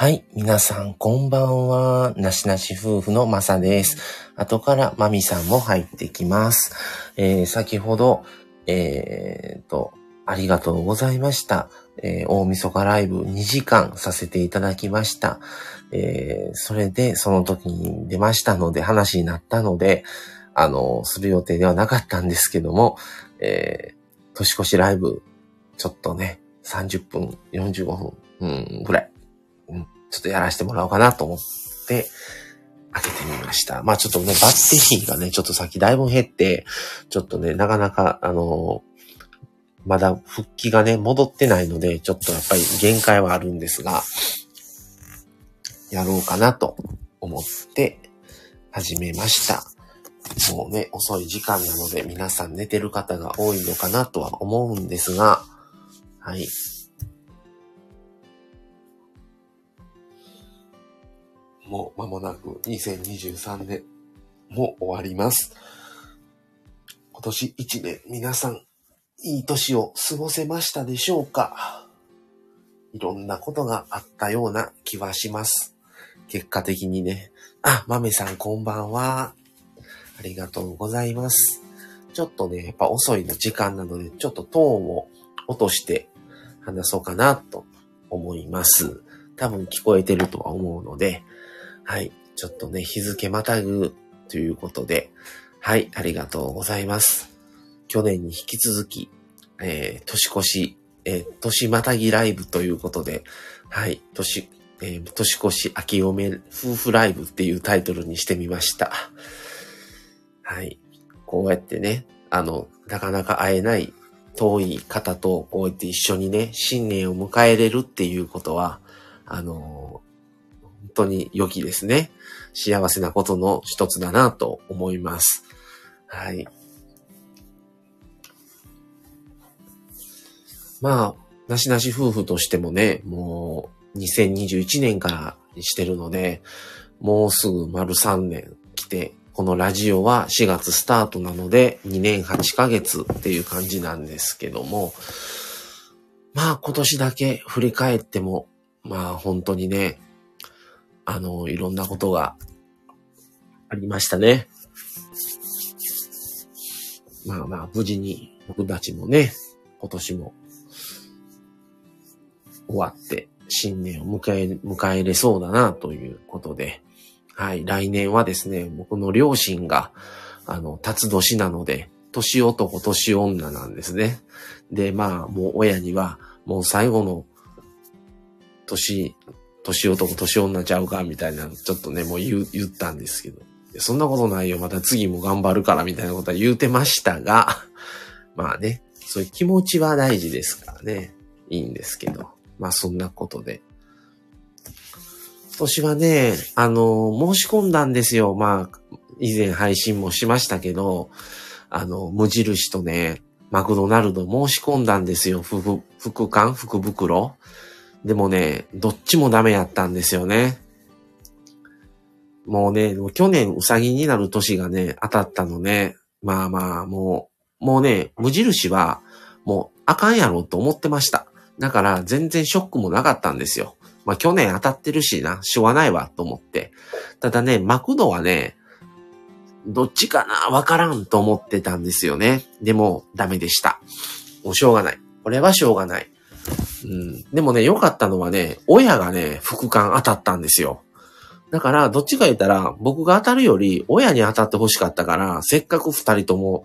はい。皆さん、こんばんは。なしなし夫婦のまさです。後からまみさんも入ってきます。えー、先ほど、えー、と、ありがとうございました。えー、大晦日ライブ2時間させていただきました。えー、それで、その時に出ましたので、話になったので、あの、する予定ではなかったんですけども、えー、年越しライブ、ちょっとね、30分、45分、うん、ぐらい、ちょっとやらせてもらおうかなと思って、開けてみました。まあちょっとね、バッテリーがね、ちょっとさっきだいぶ減って、ちょっとね、なかなか、あのまだ復帰がね、戻ってないので、ちょっとやっぱり限界はあるんですが、やろうかなと思って始めました。もうね、遅い時間なので皆さん寝てる方が多いのかなとは思うんですが、はい。もう間もなく2023年も終わります。今年1年皆さんいい年を過ごせましたでしょうか？いろんなことがあったような気はします。結果的にね。あ、豆さんこんばんは。ありがとうございます。ちょっとね、やっぱ遅いの時間なので、ちょっとトーンを落として話そうかなと思います。多分聞こえてるとは思うので、はい。ちょっとね、日付またぐということで、はい、ありがとうございます。去年に引き続き、えー年越し、えー年またぎライブということで、はい、年、えー年越し明けおめ夫婦ライブっていうタイトルにしてみました。はい。こうやってね、あの、なかなか会えない遠い方とこうやって一緒にね、新年を迎えれるっていうことは、あの当に良きですね。幸せなことの一つだなと思います。はい。まあ、なしなし夫婦としてもね、もう2021年からしてるので、もうすぐ丸3年来て、このラジオは4月スタートなので2年8ヶ月っていう感じなんですけども、まあ今年だけ振り返っても、まあ本当にね、あの、いろんなことがありましたね。まあまあ無事に僕たちもね、今年も終わって新年を迎え、迎えれそうだなということで、はい、来年はですね、僕の両親が、あの、辰年なので、年男、年女なんですね。で、まあ、もう親には、もう最後の、年、年男、年女ちゃうか、みたいな、ちょっとね、もう言、言ったんですけど、そんなことないよ、また次も頑張るから、みたいなことは言うてましたが、まあね、そういう気持ちは大事ですからね、いいんですけど、まあそんなことで、今年はね、あの、申し込んだんですよ。まあ、以前配信もしましたけど、あの、無印とね、マクドナルド申し込んだんですよ。福、福缶福袋。でもね、どっちもダメやったんですよね。もうね、去年うさぎになる年がね、当たったのね。まあまあ、もう、もうね、無印は、もう、あかんやろと思ってました。だから、全然ショックもなかったんですよ。まあ去年当たってるしな、しょうがないわ、と思って。ただね、マクドはね、どっちかなわからんと思ってたんですよね。でも、ダメでした。もうしょうがない。これはしょうがない。うん。でもね、良かったのはね、親がね、副官当たったんですよ。だから、どっちか言ったら、僕が当たるより、親に当たって欲しかったから、せっかく二人とも、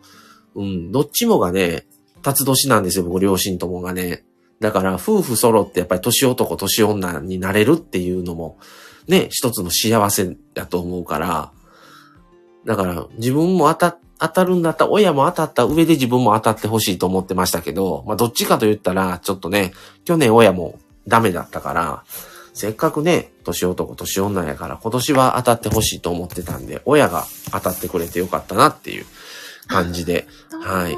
うん、どっちもがね、辰年なんですよ、僕両親ともがね。だから、夫婦揃ってやっぱり年男、年女になれるっていうのも、ね、一つの幸せだと思うから、だから、自分も当た、当たるんだったら、親も当たった上で自分も当たってほしいと思ってましたけど、まあ、どっちかと言ったら、ちょっとね、去年親もダメだったから、せっかくね、年男、年女やから、今年は当たってほしいと思ってたんで、親が当たってくれてよかったなっていう感じで、はい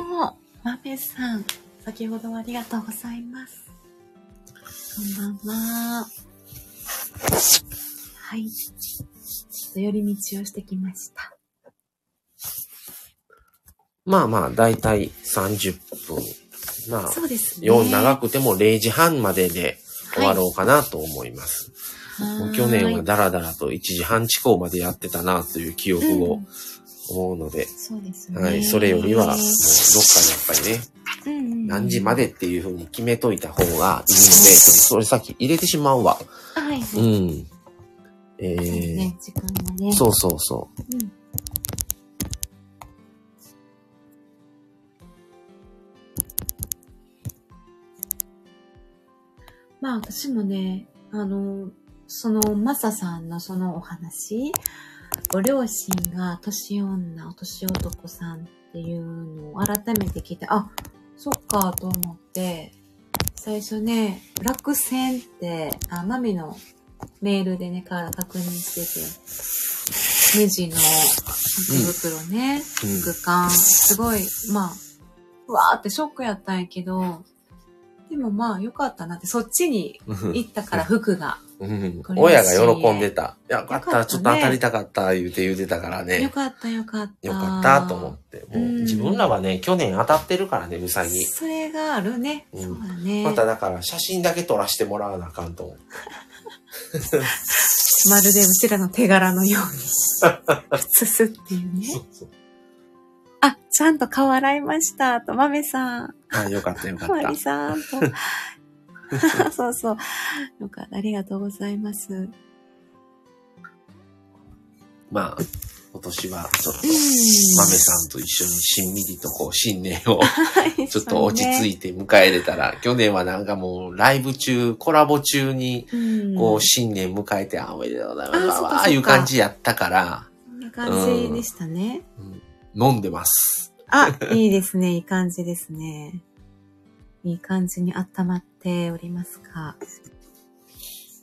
まめさん、先ほどはありがとうございます。こんばんは。はい。ちょっと寄り道をしてきました。まあまあ、だいたい30分。まあ、そうですね。長くても0時半までで終わろうかなと思います。もう去年はダラダラと1時半遅行までやってたなという記憶をうん思うので、そうですね。はい、それよりはもうどっかでやっぱりね、うんうんうん何時までっていう風に決めといた方がいいので、それさっき入れてしまうわ。はい。うん。えー、ね、時間がね。そうそうそう。うん。まあ私もね、あの、そのマサさんのそのお話、ご両親が年女、年男さんっていうのを改めて聞いて、あ、そっかと思って、最初ね、落選って、あ、マミのメールでね、から確認してて、ネジの福袋ね、うん。すごい、まあ、うわーってショックやったんやけど、でもまあよかったなって、そっちに行ったから服が。うん親親が喜んでた。いや、よかった、ったねちょっと当たりたかった、言うて言うてたからね。よかったよかった。よかったと思って。もううん自分らはね、去年当たってるからね、うさぎ。それがあるね。うんそうだね。まただから写真だけ撮らせてもらわなあかんと思って。まるでうちらの手柄のように。すすっていうね。そうそうあ、ちゃんと顔洗いました。と、まめさん。あ、よかったよかったまり。さん。と。そうそう。よかった。ありがとうございます。まあ、今年はちょっとうん、豆さんと一緒にしんみりとこう、新年を はいちょっと落ち着いいて迎えれたら、去年はなんかもうライブ中、コラボ中に、こう、新年迎えて、あ、おめでとうございます。あああいう感じやったから、そんな感じでしたね。飲んでます。あ、いいですね。いい感じですね。いい感じに温まっておりますか。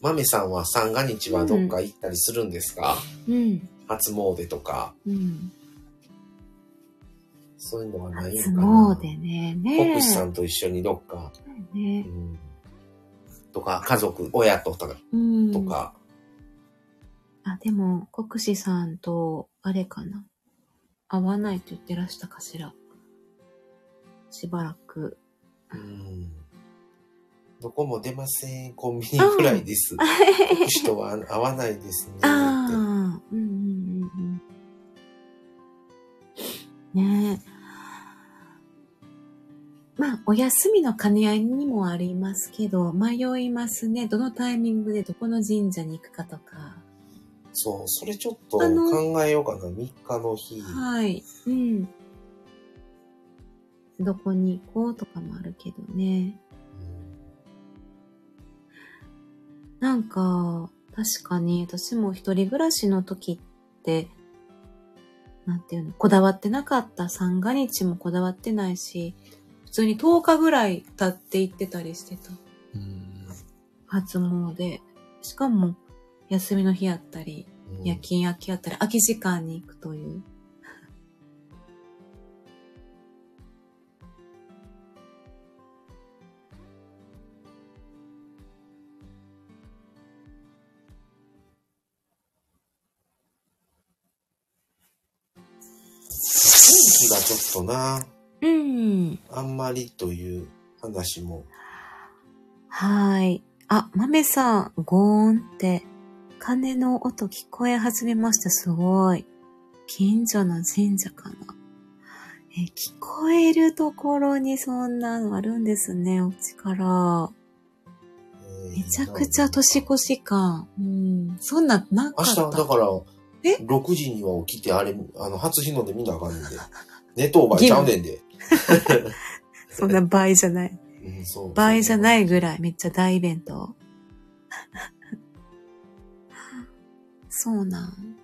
豆さんは三が日はどっか行ったりするんですか、うん。初詣とか、うん。そういうのはないの初かな？詣ね。ね国士さんと一緒にどっか、うね。ん、とか、家族、親とか、うん。とか、あ、でも、国士さんと、あれかな？会わないと言ってらしたかしら。しばらく。うんどこも出ません。コンビニぐらいです。国士とは会わないですね。ああ、うんうんうんうん。ねえ。まあ、お休みの兼ね合いにもありますけど、迷いますね。どのタイミングでどこの神社に行くかとか。そう、それちょっと考えようかな。3日の日。はい。うん。どこに行こうとかもあるけどね。なんか、確かに私も一人暮らしの時って、なんていうの、こだわってなかった三が日もこだわってないし、普通に10日ぐらい経って行ってたりしてた。うん初詣。しかも、休みの日やったり、うん夜勤明けやったり、空き時間に行くという。天気がちょっとな、うん。あんまりという話も。はい。あ、豆さん、ゴーンって、鐘の音聞こえ始めました。すごい。近所の神社かな。え、聞こえるところにそんなのあるんですね、お家から。えーめちゃくちゃ年越し感。うん。そんなんなか明日。だから、え？6時には起きて、あれ、あの、初日の出見なあかんねんで。寝当倍ちゃうねんで。そんな倍じゃない。うん、そう。。倍じゃないいぐらいめっちゃ大イベント。そうなん。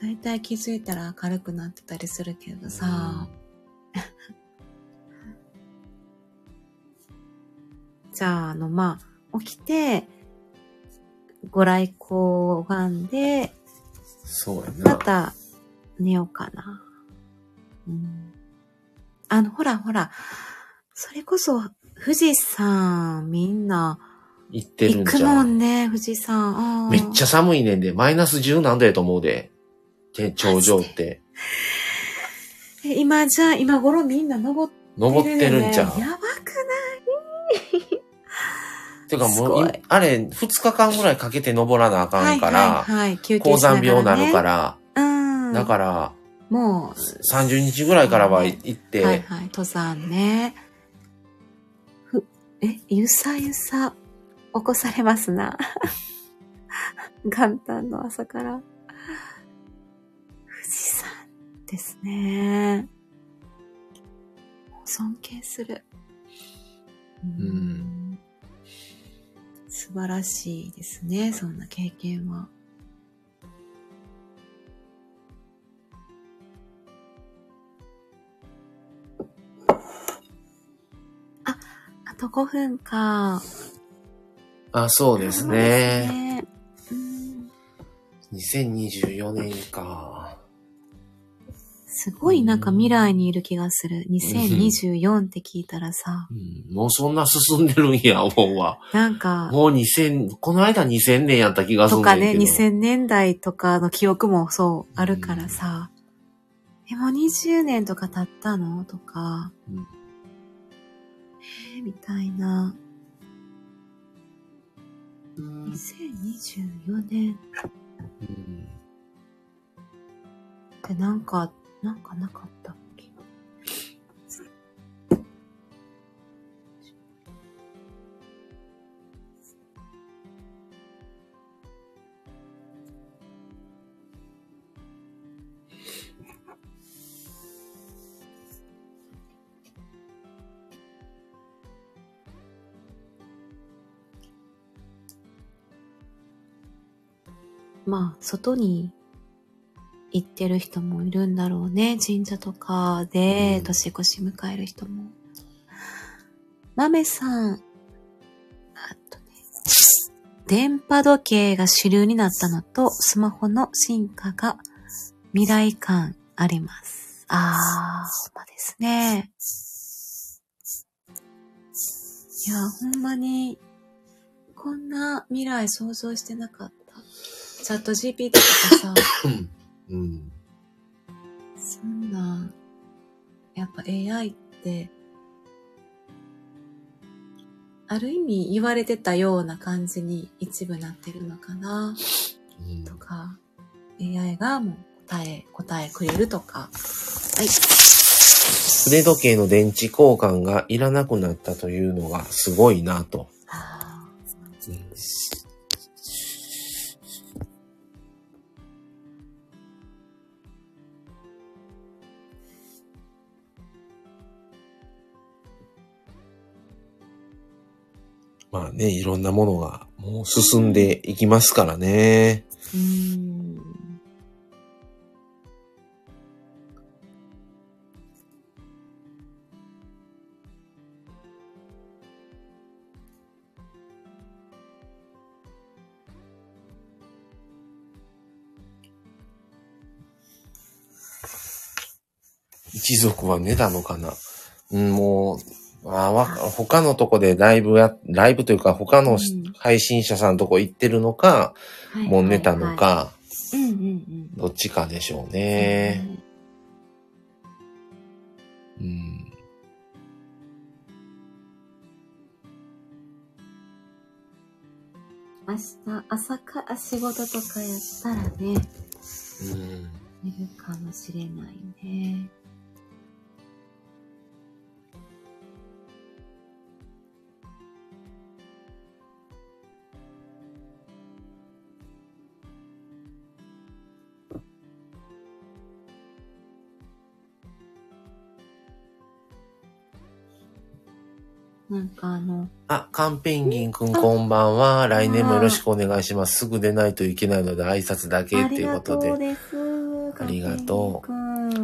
だいたい気づいたら明るくなってたりするけどさ。じゃあ、あの、まあ、起きて、ご来光を拝んで、そうやな。また寝ようかな。うん。あの、ほらほら、それこそ、富士山、みんな、行ってるんじゃん。もんね、富士山。めっちゃ寒いねんで、マイナス10何度やと思うで。で、頂上って。え今じゃあ、今頃みんな登って登ってるんちゃう、やばくてかもうあれ、2日間ぐらいかけて登らなあかないんから、はいはいはい、休高憩しながら、ね。山病になるから、うん。だから、も30日ぐらいからは行っう、て、はいはい、登山ね。ふ、え、ゆさゆさ、起こされますな。元旦の朝から。富士山ですね。尊敬する。うん素晴らしいですね、そんな経験は。と5分か。あ、そうですね。ですねうん2024年か。すごいなんか未来にいる気がする。2024って聞いたらさ、うん、もうそんな進んでるんや、思うわ。なんか、もう2000、この間2000年やった気がするとか。ね、2000年代とかの記憶もそうあるからさ、え、もう20年とか経ったの？とか、うんえーみたいな。2024年うん。ってなんか、なんかなかったっまあ、外に行ってる人もいるんだろうね。神社とかでうん年越し迎える人も。豆さん。あとね。電波時計が主流になったのと、スマホの進化が未来感あります。あー、まあですね。いや、ほんまに、こんな未来想像してなかった。チャット GPT とかさ、うん。そんな、やっぱ AI って、ある意味言われてたような感じに一部なってるのかなうんとか、AI がもう答え、答えくれるとか。はい。腕時計の電池交換がいらなくなったというのがすごいなと。あうんまあね、いろんなものがもう進んでいきますからね。うん。一族は寝たのかなうん、もう、あわ他のとこでライブや、ライブというか他のうん配信者さんのとこ行ってるのか、はいもう寝たのか。どっちかでしょうね。うん。明日、朝から仕事とかやったらね、うん。寝るかもしれないね。なんかあの、あ、カンペンギンくんこんばんは。来年もよろしくお願いします。すぐ出ないといけないので挨拶だけっていうことで。ありがとう。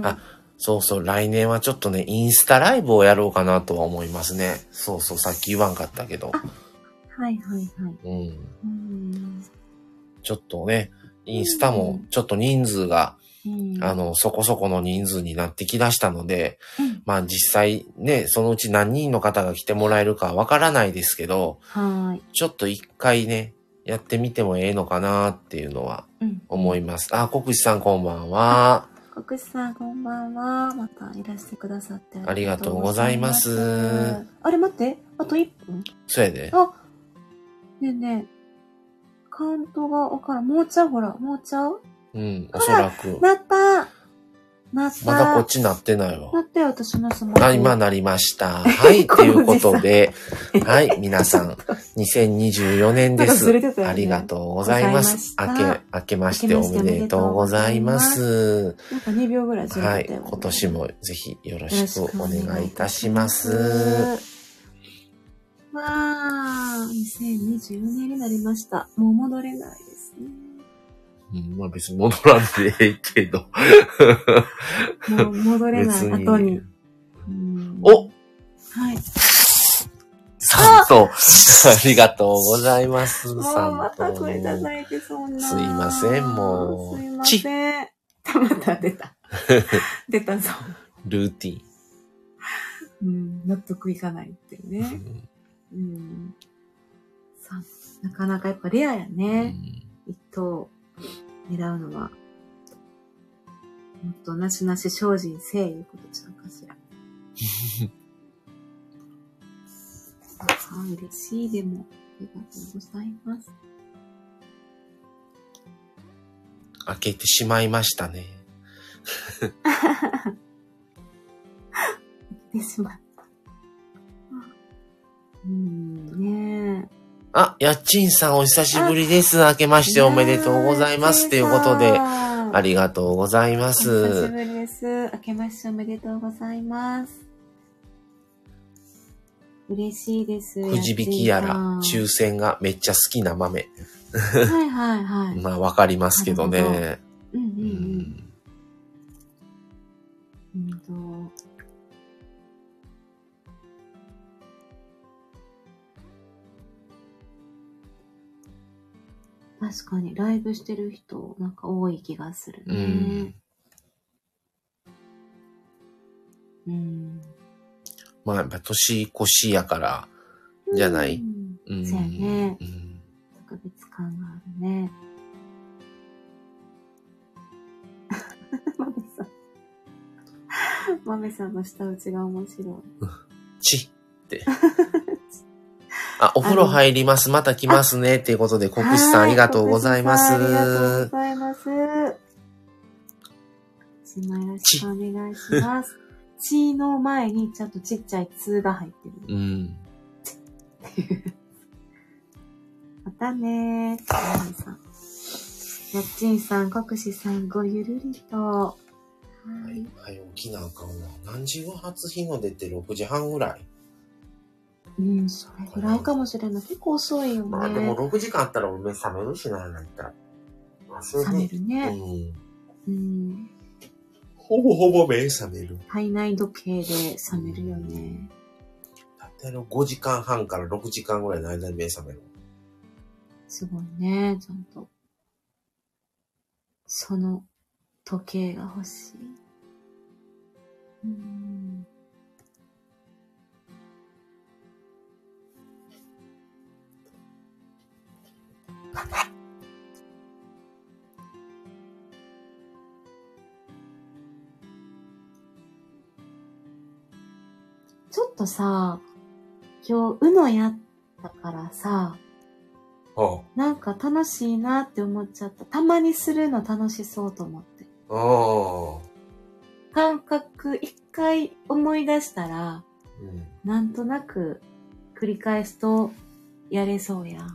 あそうそう、来年はちょっとね、インスタライブをやろうかなとは思いますね。そうそう、さっき言わんかったけど。はいはいはい。うん。うん。ちょっとね、インスタもちょっと人数が、うん、あの、そこそこの人数になってきだしたので、うんまあ実際ね、そのうち何人の方が来てもらえるかわからないですけど、はい。ちょっと一回ね、やってみてもええのかなっていうのはうん。思います。あ、国士さんこんばんは。国士さんこんばんは。またいらしてくださってありがとうございますありがとうございますあれ待って、あと1分そうやで。あ、ねえねえ、カウントがわからん。もうちゃう？ほら、もうちゃう？うん、おそらく。なったなったまだこっちなってないわ。なったよ、私のスマホ。あ、今なりました。はい、ということで、はい、皆さん、2024年ですねありがとうございます。明け、明けましておめでとうございます。なんか2秒ぐらいずれはいてたよ、ね。今年もぜひよろしくおお願願いいたしします。わあ、2024年になりました。もう戻れないですね。うん、まあ別に戻らんでええけど。もう戻れない別に後に。うんおはい。さんと、ありがとうございます。もうんまたこれじゃないでそんな。すいませんもうすいません。また出た。出たぞ。ルーティうん、納得いかないっていうン。ね。うん。さなかなかやっぱレアやうね。ん一等狙うのは。もっとなしなし精進せえいうことちゃうかしら。ああ、嬉しいでも。ありがとうございます。開けてしまいましたね。来てしまった。うん、ねえ。あ、やっちんさんお久しぶりです。明けましておめでとうございます。ということで、あありがとうございまお久しす。ぶりです。明けましておめでとうございます。嬉しいです。くじ引きやら、や抽選がめっちゃ好きな豆。はいはいはい。まあわかりますけどね。ううんうんうん。んうんと確かに、ライブしてる人、なんか多い気がするうねん。。うん。まあやっぱ年越しやから、じゃない？うんうん。そうやねうん特別感があるね。豆さん。豆さんの舌打ちが面白い。ちって。あ、お風呂入ります。また来ますね。っていうことで、国士さんありがとうございまはい国士さんありがとうすご。ざいます。一枚よろしくお願いします。ちの前にちゃんとちっちゃいつが入ってる。うん。またねー。豆さん。やっちんさん、国士さん、ごゆるりと。はい。はい、起きなあかんわ。何時は初日の出て6時半ぐらい。うん、それぐらいかもしれない。結構遅いよね。まあでも6時間あったら目覚めるしな、なんか。まあそれ冷めでるね。うん。うん。ほぼほぼ目覚める。体内時計で冷めるよね。だってあの5時間半から6時間ぐらいの間に目覚める。すごいね、ちゃんと。その時計が欲しい。うん。ちょっとさ、今日、うのやったからさ、はなんか楽しいなって思っちゃった。たまにするの楽しそうと思って。あ。ああ。感覚一回思い出したら、うん。なんとなく繰り返すとやれそうや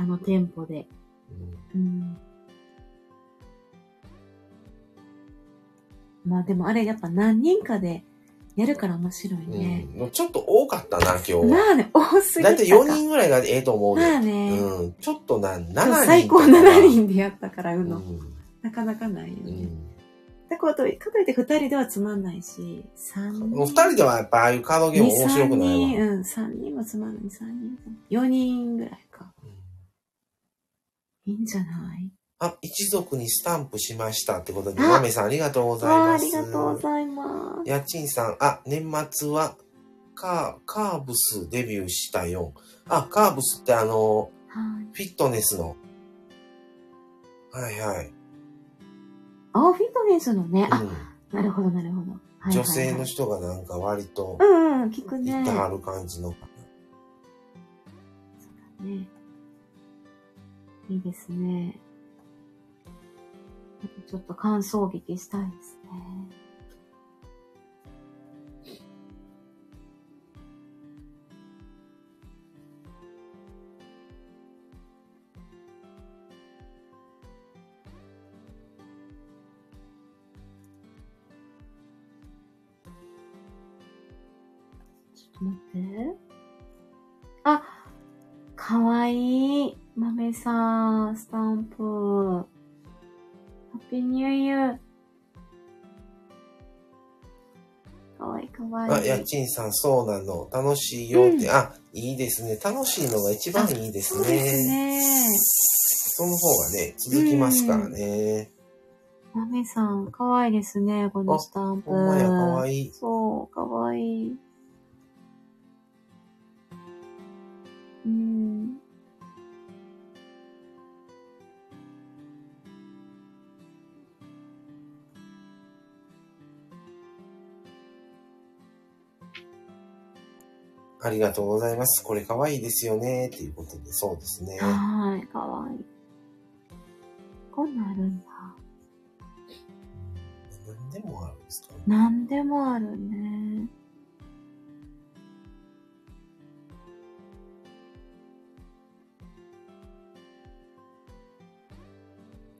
あのテンポで。うん。うん。まあでもあれやっぱ何人かでやるから面白いね。うん、ちょっと多かったな、今日は。まあね、多すぎたか。だいたい4人ぐらいがええと思うまね。あね、うん。ちょっとな、7人最高7人でやったから、うの。うん。なかなかないよね。うん。だからと、かといって2人ではつまんないし、3人。もう2人ではやっぱああいうカードゲーム面白くないわ。2 3人、うん、3人もつまんない、3人。4人ぐらいか。うんいいんじゃない？あ、一族にスタンプしましたってことで、あマメさんありがとうございわあ、あます。りがとうございます。やちんさん、あ、年末はカー、カーブスデビューしたよ。あ、カーブスってあの、はい。フィットネスの。はいはい。あ、フィットネスのね。あ、うんなるほど、なるほど。はいはいはい女性の人がなんか割とうんうん、聞くね。行ってはる感じの。ね。いいですね。あとちょっと感想劇したいですね。ちょっと待って。あ、かわいい。豆さん、スタンプ。ハッピーニューイヤー。かわいいかわいい。あ、やちんさん、そうなの。楽しいよって。うんあ、いいですね。楽しいのが一番いいですそうですね。ね。その方がね、続きますからね。豆さん、かわいいですね、このスタンプ。ほんまや、かわいい。そう、かわいい。うん。ありがとうございます。これかわいいですよね。っていうことで、そうですね。はーい、かわいい。こんなんあるんだ。何でもあるんですか？なんでもあるね。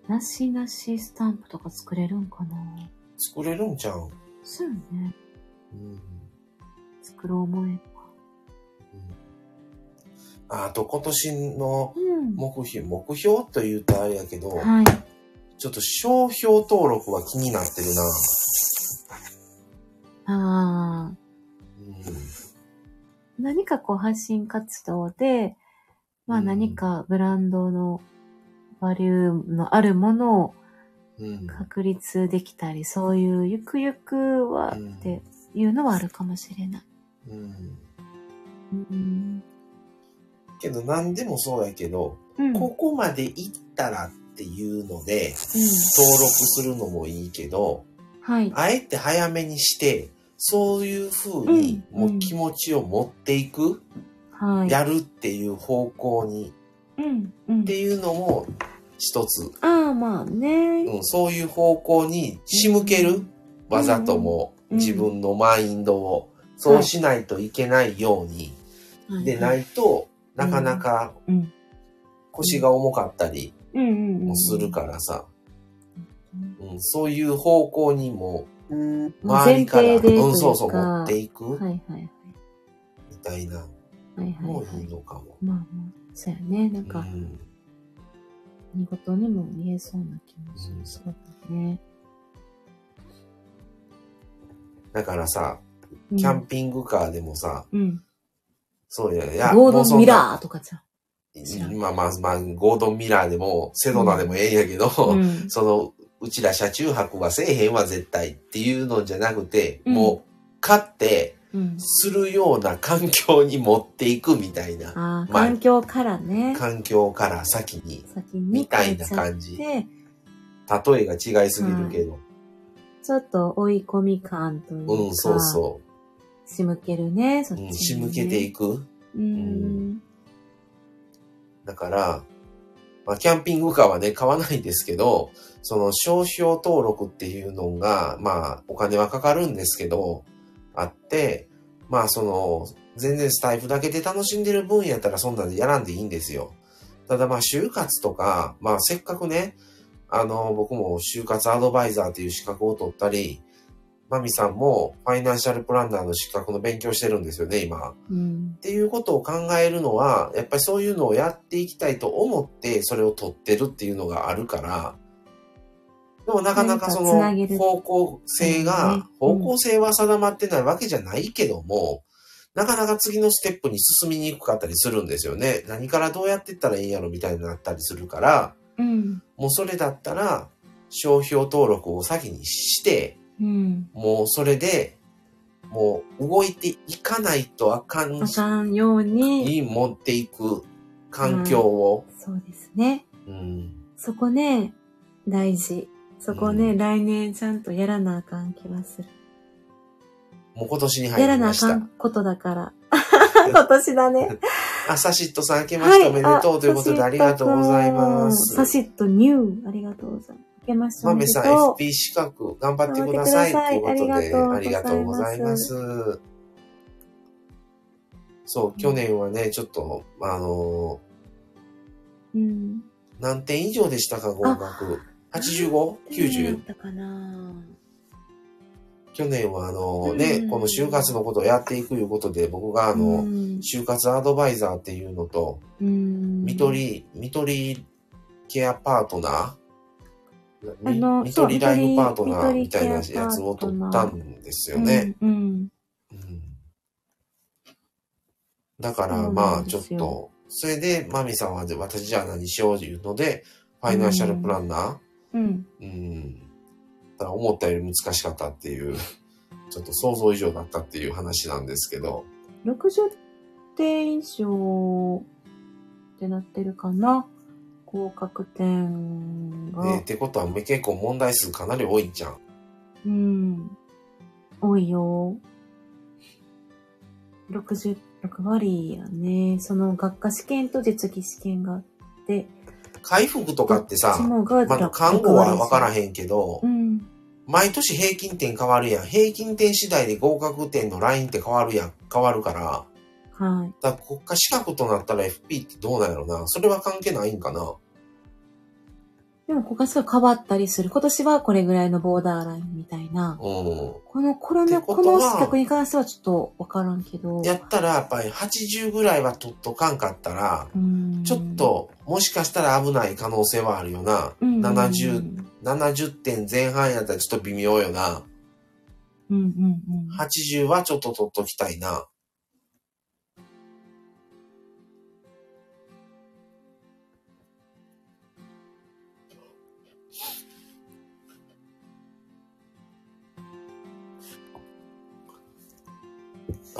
なしなしスタンプとか作れるんかな？作れるんちゃう？そうよね。うん作ろう思えああと今年のば。うん。目標、目標と言うとあれやけど、はい。ちょっと商標登録は気になってるな。ああ。うん何かこう発信活動で、まあうん何かブランドのバリューのあるものをうん確立できたり、そういうゆくゆくはうんっていうのはあるかもしれない。うんうん。けど何でもそうやけど、うん。ここまで行ったらっていうのでうん登録するのもいいけど、はい。あえて早めにして、そういう風にうんもう気持ちを持っていく、はい。やるっていう方向にっ。ていうのも一つ、ああ、まあね。うん、そういう方向に仕向ける、わざともうん自分のマインドを、そうしないといけないように、でないと、なかなかうん。腰が重かったり。もするからさ、うん、そういう方向にも周前りから、うん、そうそう、持っていくはいはいはい。みたいなもはいいい。のかも。まあまあ、そうやね。なんか、うん見事にも見えそうな気もする。うんそうだね。だからさ、うんキャンピングカーでもさ、うん。そうや、いや、ゴードンミラーとかじゃん。まあまあまあ、ゴードンミラーでも、セドナでもええんやけど、ん。うん。その、うちら車中泊はせえへんわ絶対っていうのじゃなくて、うん。もう、買って、うん。するような環境に持っていくみたいな、ああ、まあ環境からね。環境から先に、先にみたいな感じ。で、例えが違いすぎるけど、ちょっと追い込み感というか、うん、そうそ仕向けるね、そっう、ちに、ね。うん、仕向けていく。うん。だから、まあ、キャンピングカーはね、買わないんですけど、その商標登録っていうのが、まあ、お金はかかるんですけど、あって、まあ、その、全然スタイフだけで楽しんでる分やったらそんなんでやらんでいいんですよ。ただまあ、就活とか、まあ、せっかくね、あの、僕も就活アドバイザーという資格を取ったり、マミさんもファイナンシャルプランナーの資格の勉強してるんですよね、今。うんっ。ていうことを考えるのは、やっぱりそういうのをやっていきたいと思って、それを取ってるっていうのがあるから、でもなかなかその方向性がね、方向性は定まってないわけじゃないけども、なかなか次のステップに進みにくかったりするんですよね。何からどうやっていったらいいんやろみたいになったりするから、うん。もうそれだったら、商標登録を先にして、うん。もうそれで、もう動いていかないとあかんあかんように、に持っていく環境を、そうですね。うんそこね、大事。そこね、来年ちゃんとやらなあかん気はする。もう今年に入やらなありました。かんことだから。今年だね。あ、サシットさん、明けましておめでとうということでありがとうございます。サシットニュー。ありがとうございます。明けましておまめさん、FP 資格頑張ってください。といいうことで、ありががとうございま。ますそう、去年はね、ちょっと、あのう。うん。ー、何点以上でしたか、合格？85?90? だったかな？去年はあのね、うんこの就活のことをやっていくいうことで、僕があうの、ん。就活アドバイザーっていうのと、うん。見取り、見取りケアパートナーあの見取りライフパートナーみたいなやつを取ったんですよね。うん。うん。うんだからまあちょっと、それでマミさんはで私じゃあ何しようというので、ファイナンシャルプランナうん。ーうん。だから思ったより難しかったっていう、ちょっと想像以上だったっていう話なんですけど、60点以上ってなってるかな合格点が。えーってことは結構問題数かなり多いんじゃん。うん。多いよ。66割やね。その学科試験と実技試験があって。回復とかってさまあ、看護は分からん。へんけどう、ん。毎年平均点変わるやん。平均点次第で合格点のラインって変わるやん。変わるから。はい。だ国家資格となったら FP ってどうなんやろな。それは関係ないんかな。でも、ここがすごい変わったりする。今年はこれぐらいのボーダーラインみたいな。うこの、これの、ここの資格に関してはちょっとわからんけど。ん。やったらやっぱり80ぐらいは取っとかんかったら、うんちょっ、と、もしかしたら危ない可能性はあるよな。うん70、70点前半やったらちょっと微妙よな。うんうんうん。80はちょっと取っときたいな。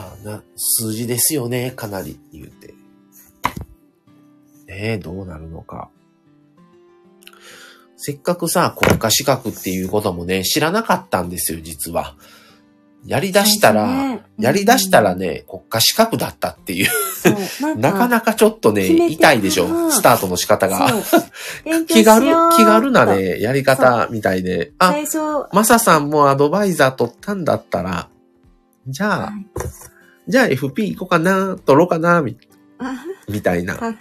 あな、数字ですよね、かなり言うて。ええどうなるのか。せっかくさ、国家資格っていうこともね、知らなかったんですよ、実は。やり出したら、ねやり出したらね、国家資格だったっていう。なんか、なかなかちょっとね、痛いでしょ、うんスタートの仕方が。気軽気軽な。ね、やり方みたいで。あ、マサさんもアドバイザー取ったんだったら、じゃあ、はいじゃあ FP 行こうかな、取ろうかな、みあみたいな。はい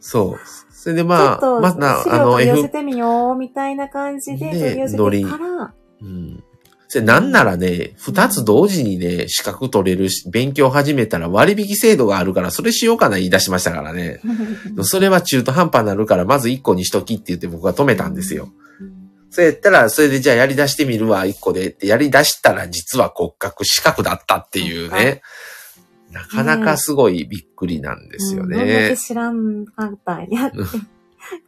そう。それでまあ、まあ、資あの寄せてみよう、みたいな感じでで取り寄せてから、うん。それなんならね、二つ同時にね、資格取れるし、勉強始めたら割引制度があるから、それしようかな言い出しましたからね。それは中途半端になるから、まず一個にしときって言って僕は止めたんですよ。うんそうやったら、それでじゃあやり出してみるわ、一個でってやり出したら実は骨格資格だったっていうね。なかなかすごいびっくりなんですようんどん。知らんかったんやって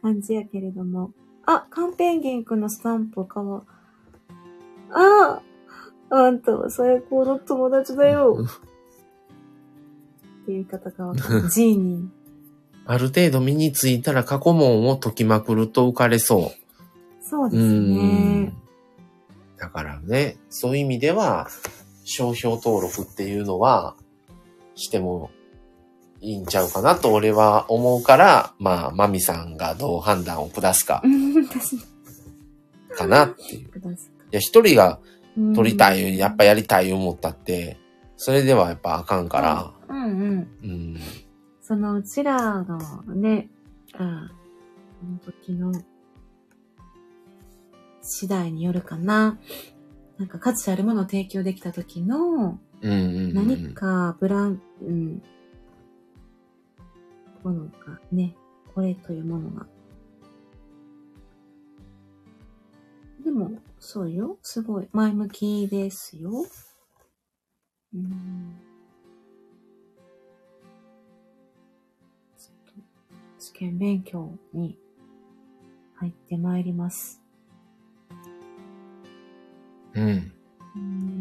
感じやけれども。あ、カンペンギンくんのスタンプかわ。ああんたは最高の友達だよ。っていう方がわかる。ジーニある程度身についたら過去問を解きまくると浮かれそう。ー。そうでうすんね。。だからね、そういう意味では、商標登録っていうのは、してもいいんちゃうかなと俺は思うから、まあ、マミさんがどう判断を下すかかなっていう。いや、一人がい。取りたい、うんやっぱやりたい思ったって、それではやっぱあかんから、うんうん。うん。そのうちらのね、あその時の次第によるかな。なんか価値あるものを提供できた時のうんうんうん。何かブラン、うん、ものがね、これというものが。でも、そうよ。すごい前向きですよ。うんちょっと試験勉強に入ってまいります。うん。うん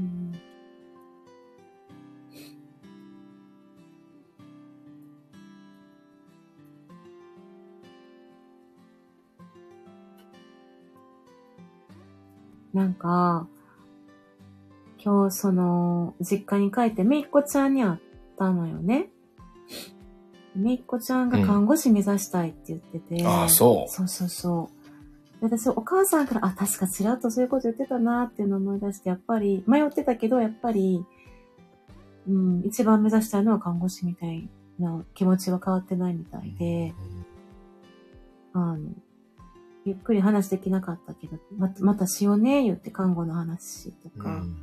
なんか、今日その、実家に帰ってめいっ子ちゃんに会ったのよね。めいっ子ちゃんが看護師目指したいって言ってて。ああ、そう。そうそうそう。で私、お母さんから、あ、確かちらっとそういうこと言ってたなっていうのを思い出して、やっぱり、迷ってたけど、やっぱり、うん、一番目指したいのは看護師みたいな気持ちは変わってないみたいで、あの、ゆっくり話できなかったけど、また、またしようね、言って看護の話とうか、ん。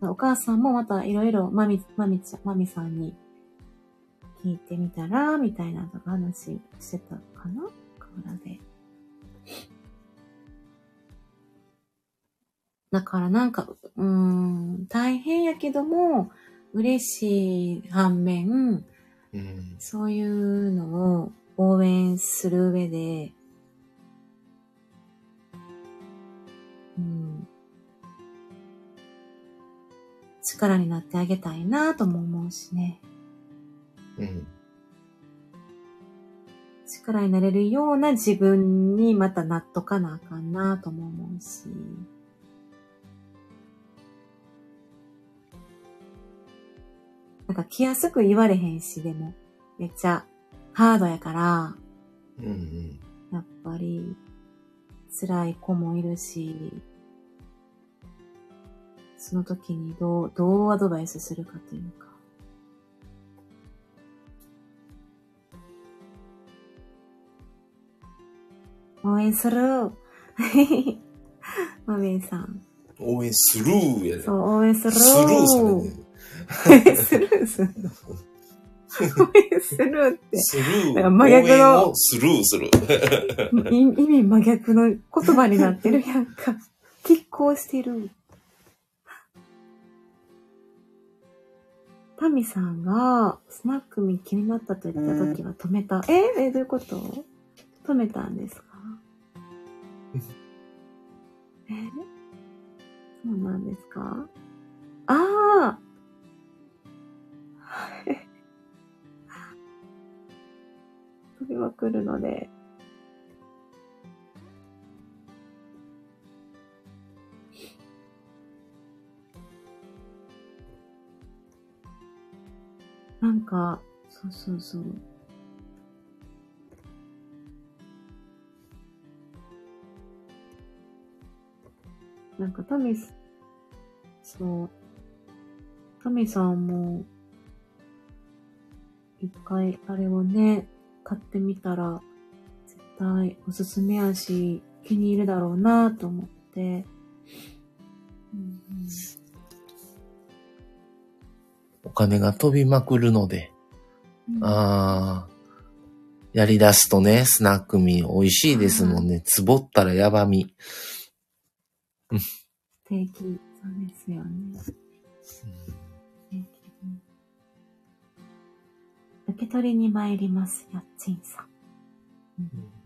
お母さんもまたいろいろ、まみ、まみちゃん、まみさんに聞いてみたら、みたいなとか話してたかな河原で。だからなんか、うーん、大変やけども、嬉しい反面、うん。そういうのを応援する上で、うん、力になってあげたいなとも思うしね。うん。力になれるような自分にまたなっとかなあかんなとも思うし。なんか気安く言われへんし、でも、めっちゃハードやから、うんうん。やっぱり辛い子もいるし、その時にどう、どうアドバイスするかというか。応援するマミーさん。応援するーやね。そう、応援するスルーされね。スルーするの。応援するって。スルー。なんか真逆のスルーする。い意味真逆の言葉になってるやんか。拮抗してる。タミさんがスナックミ気になったと言った時は止めた。ええ、どういうこと？止めたんですか？えそうなんですか？ああ飛びまくるので。なんか、そうそうそう。なんかタミス、そう。タミさんも、一回あれをね、買ってみたら、絶対おすすめやし、気に入るだろうなと思って。うんお金が飛びまくるので。うんああ。やり出すとね、スナックミ美味しいですもんね。つぼったらやばみ。定期、そうですよね。定受け取りに参ります、やっちんさん。うん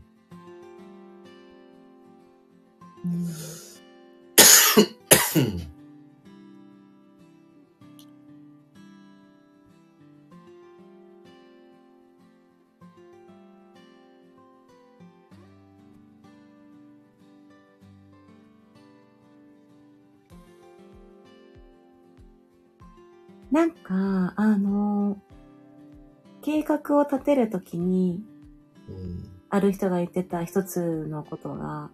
なんか、あの、計画を立てるときに、うん。ある人が言ってた一つのことが、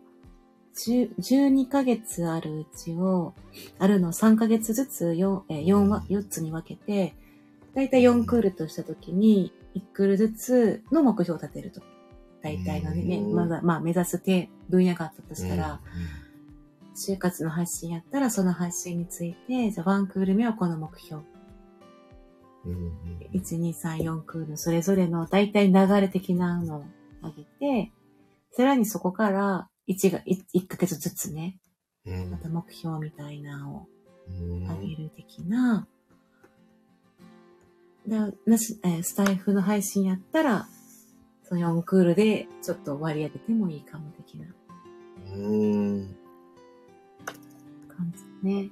10 12ヶ月あるうちを、あるの3ヶ月ずつ 4, えー4は4つに分けて、だいたい4クールとしたときに、1クールずつの目標を立てると。大体のね、うん。まだ、まあ目指す手分野があったとしたら、就活の発信やったら、その発信について、じゃあ1クール目はこの目標。うんうん1、2、3、4クール、それぞれの大体流れ的なのを上げて、さらにそこから1が、1ヶ月ずつね、うん。また目標みたいなのをうん。上げる的な、だなし、えースタイフの配信やったら、その4クールでちょっと割り上げてもいいかも的なうん。感じね。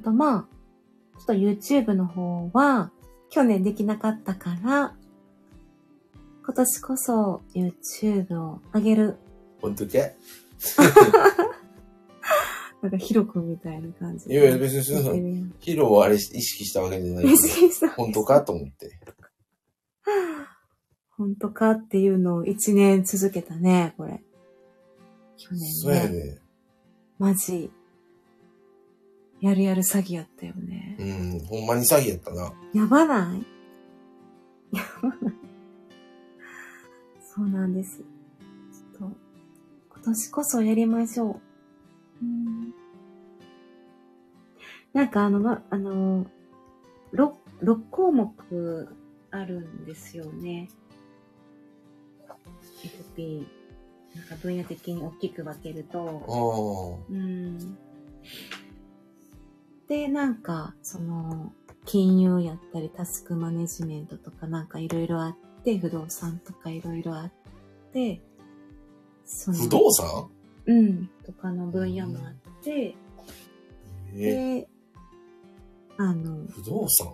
とまあ、ちょっと YouTube の方は、去年できなかったから、今年こそ YouTube を上げる。ほんとけなんかヒロ君みたいな感じいやいや別にそやうってるやんヒロをあれ意識したわけじゃない意識した本当かと思って。本当かっていうのを一年続けたね、これ。去年ね。そうやね。マジ。やるやる詐欺やったよね。うん、ほんまに詐欺やったな。やばない？やばないそうなんです。ちょっと、今年こそやりましょう。うんなんかあの、ま、あの、6、6項目あるんですよね。FP。なんか分野的に大きく分けると。あうん。で、なんか、その、金融やったり、タスクマネジメントとかなんかいろいろあって、不動産とかいろいろあって、そあ。の不動産？うん、とかの分野もあって、えで、あの、不動産？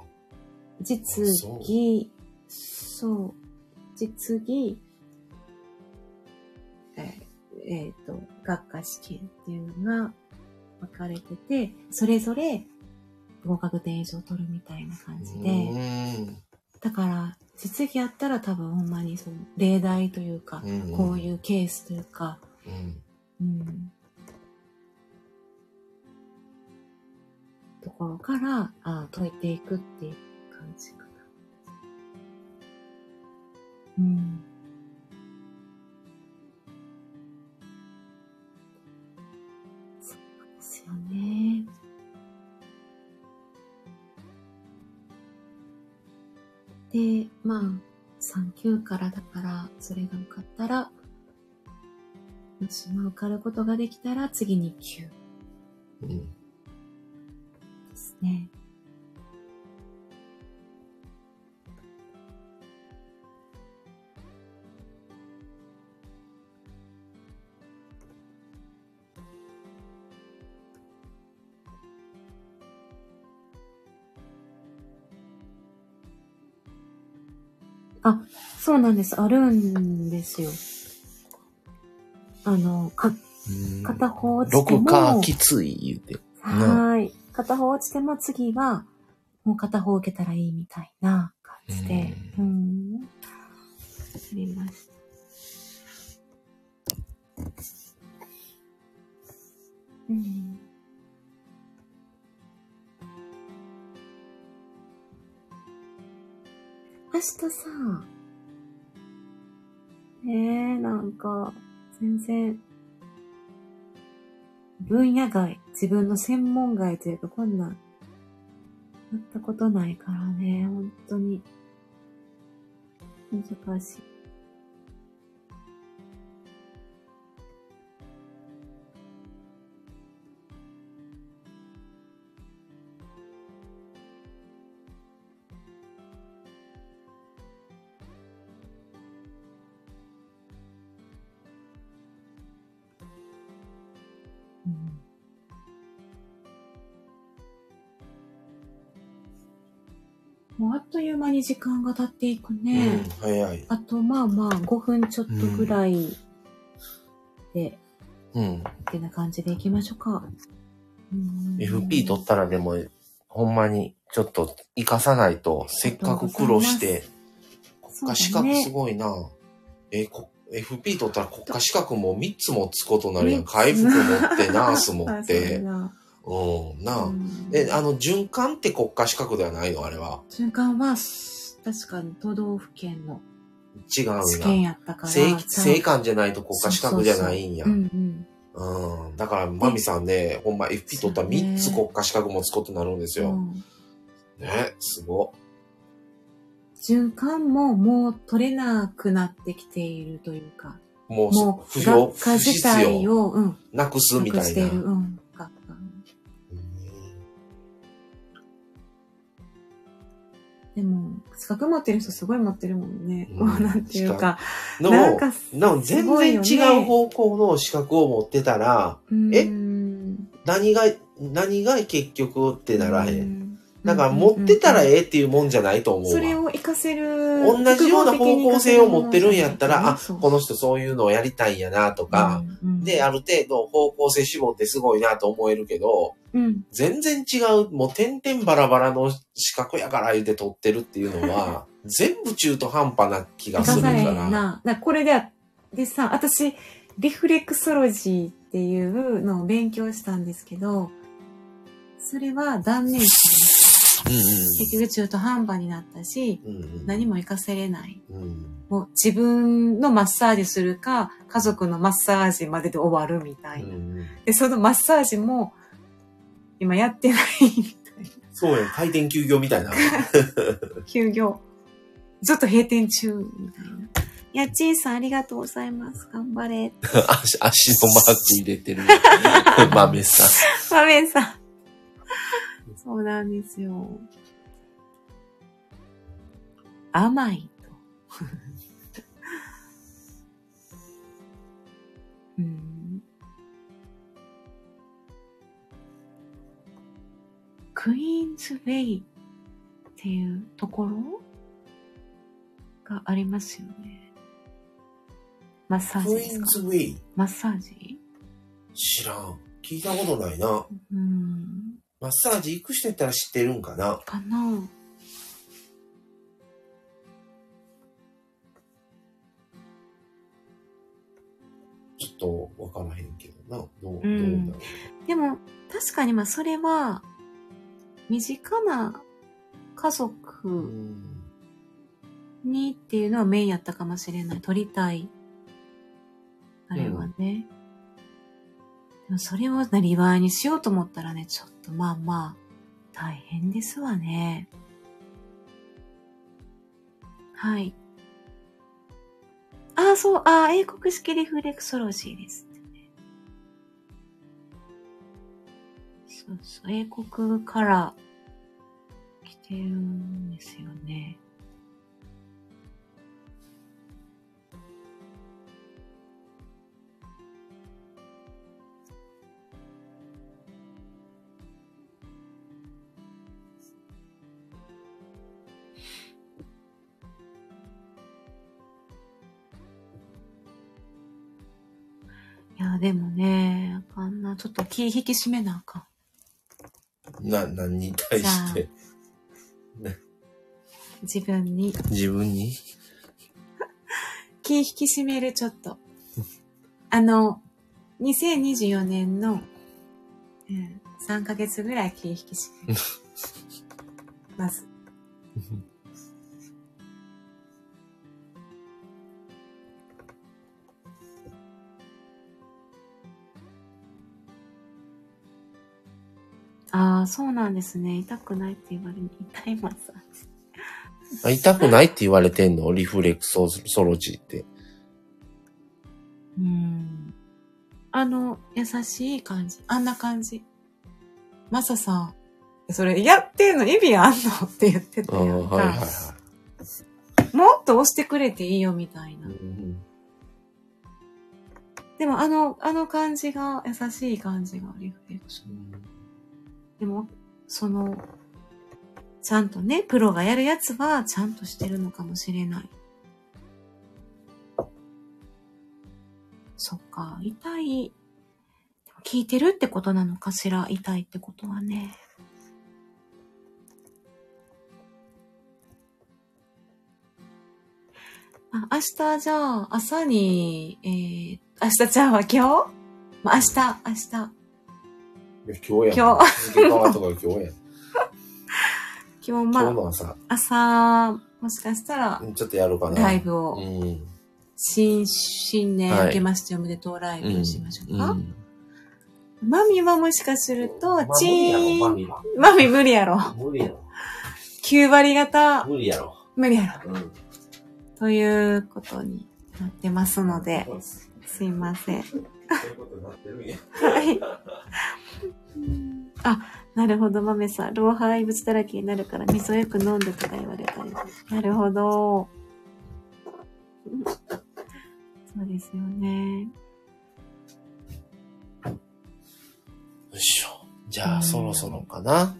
実技、そう、実技、えーえーと、学科試験っていうのが分かれてて、それぞれ合格点以上取るみたいな感じうで、だから、実技やったら多分ほんまにその例題というか、うんこういうケースというか、うん。うん、ところからあ解いていくっていう感じかな。うん。で、まあ、3級からだから、それが受かったら、もしも受かることができたら、次に級でうん。すね。そうなんです。あるんですよ。あの、か、片方落ちても。6かきつい言うて。はーい。片方落ちても次は、もう片方受けたらいいみたいな感じで。う。うんありました。うん。明日さ、え、なんか、全然、分野外、自分の専門外というか、こんなん、やったことないからね、本当に。難しい。に時間が経っていくね。うん、早い。あとまあまあ5分ちょっとぐらいで、うん。ってな感じでいきましょうか。うん FP 取ったらでも、ほんまに、ちょっと、活かさないと、せっかく苦労して、国家資格すごいな。え、こ FP 取ったら国家資格も3つ持つことになるやん。回復持って、ナース持って。だうん、なあ。うんえ、あの、循環って国家資格ではないの？あれは。瞬間は、確かに都道府県の違うん試験や。やったから。正、正官じゃないと国家資格じゃないんや。うんうん。うん。だから、マミさんね、ほんま FP 取ったら3つ国家資格持つことになるんですよ。うんね、すご。循環ももう取れなくなってきているというか、もう、もう不要、不必を、うん、なくすみたいな。うん、でも、資格持ってる人すごい持ってるもんね。うんこうなんていうか、でも、なんか、でも全然違う方向の資格を持ってたら、うえ？ん何が何が結局ってならへん。んだから持ってたらえええっていうもんじゃないと思うわ。それを活かせる。同じような方向性を持ってるんやったら、あ、この人そういうのをやりたいんやなとか、、で、ある程度方向性絞ってすごいなと思えるけど、うん。全然違う、もう点々バラバラの資格やから言うて取ってるっていうのは、全部中途半端な気がするから。な。だからこれで、でさ、私、リフレクソロジーっていうのを勉強したんですけど、それは断念したうん結局中途半端になったし、うん。うんうん何も活かせれない。うんもう自分のマッサージするか、家族のマッサージまでで終わるみたいな。うんで、そのマッサージも、今やってないみたいな。そうやん、回転休業みたいな。休業。ずっと閉店中みたいな。やっちーさんありがとうございます。頑張れ。足、足のマーク入れてる。豆さん。マメンさん。そうなんですよ。甘いと。うん、クイーンズウェイっていうところがありますよね。マッサージクイーンズウェイマッサージ？知らん。聞いたことないな。うん。マッサージ行く人やったら知ってるんかな？かなちょっとわからへんけどな。どう、どううんだろでも、確かにまあそれは、身近な家う。う族ん。にっていうのはメインやったかもしれない。撮りたい。あれはね。でもそれをなりわいにしようと思ったらね、ちょっとまあまあ、大変ですわね。はい。ああ、そう、ああ、英国式リフレクソロジーですそうそう、英国から来てるんですよね。いや、でもね、あんな。ちょっと気引き締めなあかん。な、何に対して。自分に。自分に？気引き締める、ちょっと。あの、2024年の、うん、3ヶ月ぐらい気引き締める。まず。ああ、そうなんですね。痛くないって言われる。痛いマッサージ。あ痛くないって言われてんの？リフレクソソロジーって。うん。あの、優しい感じ。あんな感じ。マサさん、それやってんの意味あんの？って言ってたああ、やんか、はいはいはもっと押してくれていいよみたいな。い。うんでもあの、あの感じが、優しい感じがリフレクション。でも、その、ちゃんとね、プロがやるやつはちゃんとしてるのかもしれない。そっか、痛い。聞いてるってことなのかしら？痛いってことはね。あ明日じゃあ、朝に、えー、明日ちゃんは今日？明日、明日。今日やん。今日今日やん。今日今まあ、日の朝、朝、もしかしたら、ちょっとやるかな。ライブを、うん。新、新年はい明けましておめでとうライブをしましょうか。んマミはもしかすると、まあチーン。無理やろマミ無理やろ。無理やろ。9割方、無理やろ。無理やろ。うん。ということになってますので、すいません。そういうことになってるんや。はい。あ、なるほど、豆さん。老廃物だらけになるから味噌よく飲んでとか言われたり。なるほど。うんそうですよね。よいしょ。じゃあ、そろそろかな。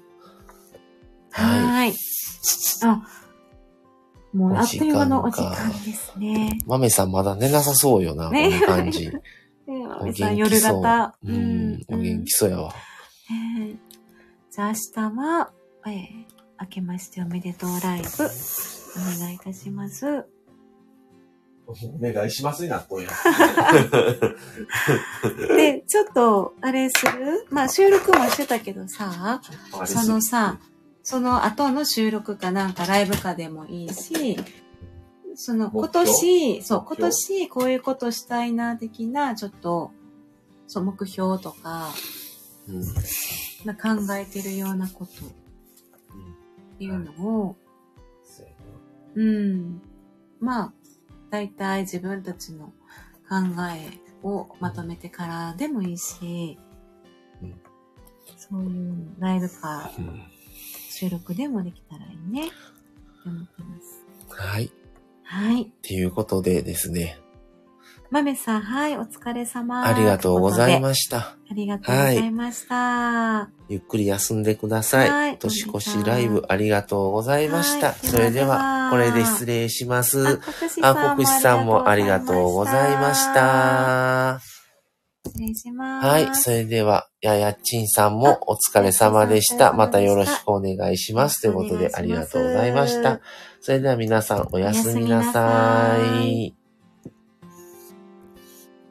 ははい。あ、もうあっという間のお時間ですね。まめさんまだ寝なさそうよな、ねこの感じ。ねまお夜気そう。型。うん、お元気そうやわ。ねえじゃあ明日は、えー、明けましておめでとうライブ、お願いいたします。お願いしますになっとんや。で、ちょっと、あれする？まあ収録もしてたけどさ、そのさ、その後の収録かなんかライブかでもいいし、その今年、そう、今年こういうことしたいな、的な、ちょっと、そう、目標とか、うん、まあ、考えてるようなことっていうのを、そうやうん。まあ、大体自分たちの考えをまとめてからでもいいし、うんそういうライブか収録でもできたらいいね。って思ってます。はい。っはい。ていうことでですね、まめさん、はい、お疲れ様。ありがとうございす。ました。ありがとうございました。ゆっくり休んでください。はい年越しライブありがとうございました。はいそれでではは、これで失礼します。あ、国士さんもありがとうございまし。た。失礼します。はい。それでは、ややっちんさんもお疲れ様でした。またよろしくお願いします。ということで、ありがとうございました。それでは皆さん、おやすみなさおやすみなさい。